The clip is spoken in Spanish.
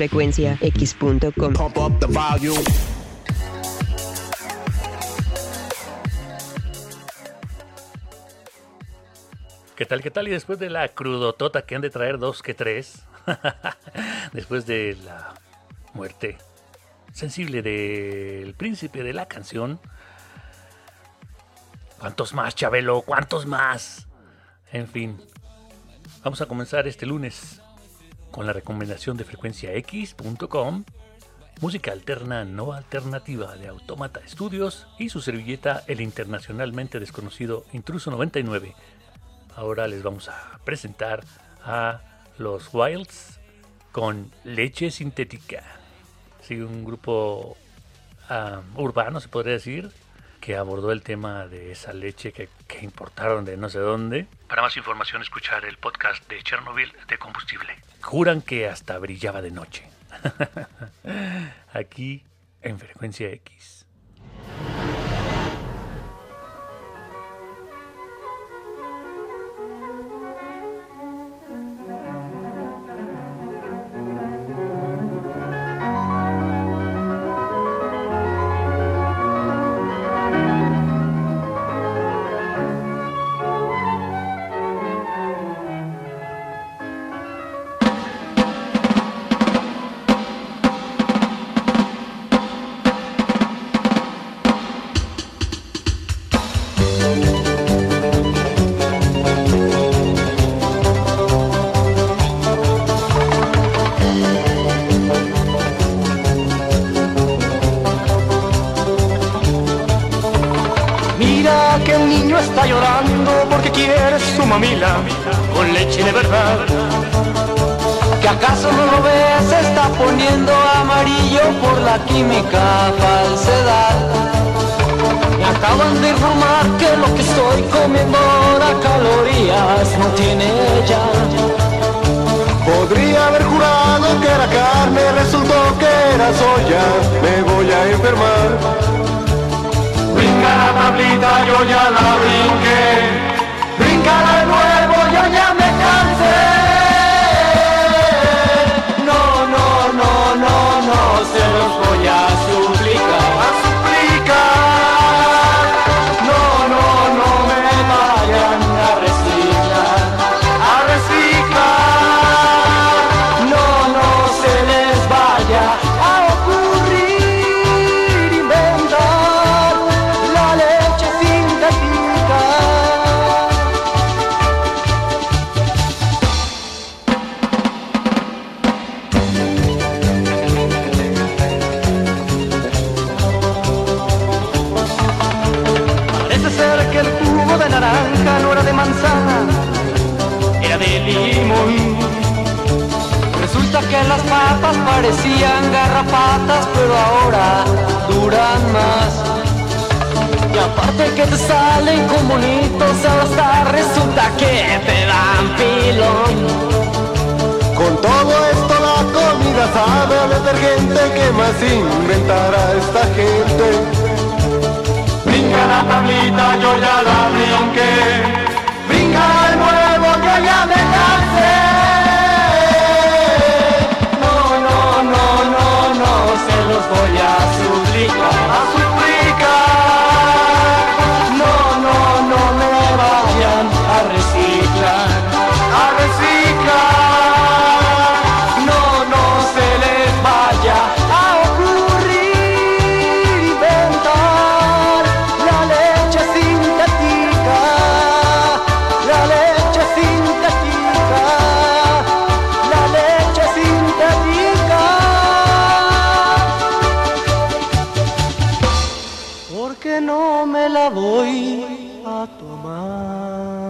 frecuenciax.com. ¿Qué tal, qué tal? Y después de la crudotota que han de traer dos que tres, después de la muerte sensible del príncipe de la canción, ¿cuántos más, Chabelo? ¿Cuántos más? En fin, vamos a comenzar este lunes con la recomendación de frecuenciax.com, música alterna no alternativa de Automata Studios y su servilleta el internacionalmente desconocido Intruso 99 Ahora les vamos a presentar a los Wilds con leche sintética. Sí, un grupo ah, urbano, se podría decir, que abordó el tema de esa leche que, que, importaron de no sé dónde. Para más información, escuchar el podcast de Chernobyl de combustible. Juran que hasta brillaba de noche. Aquí en frecuencia X. que un niño está llorando porque quiere su mamila con leche de verdad. ¿Que acaso no lo ves? Se está poniendo amarillo por la química falsedad. Me acaban de informar que lo que estoy comiendo ahora calorías no tiene ya. Podría haber jurado que era carne, resultó que era soya. Me voy a enfermar la tablita yo ya la brinqué, brinca de nuevo, yo ya me cansé. No, no, no, no, no se los voy Resulta que las papas parecían garrapatas, pero ahora duran más. Y aparte que te salen como nitos a hasta resulta que te dan pilón. Con todo esto la comida sabe al detergente que más inventará esta gente. Brinca la tablita, yo ya la vi aunque foi a tomar.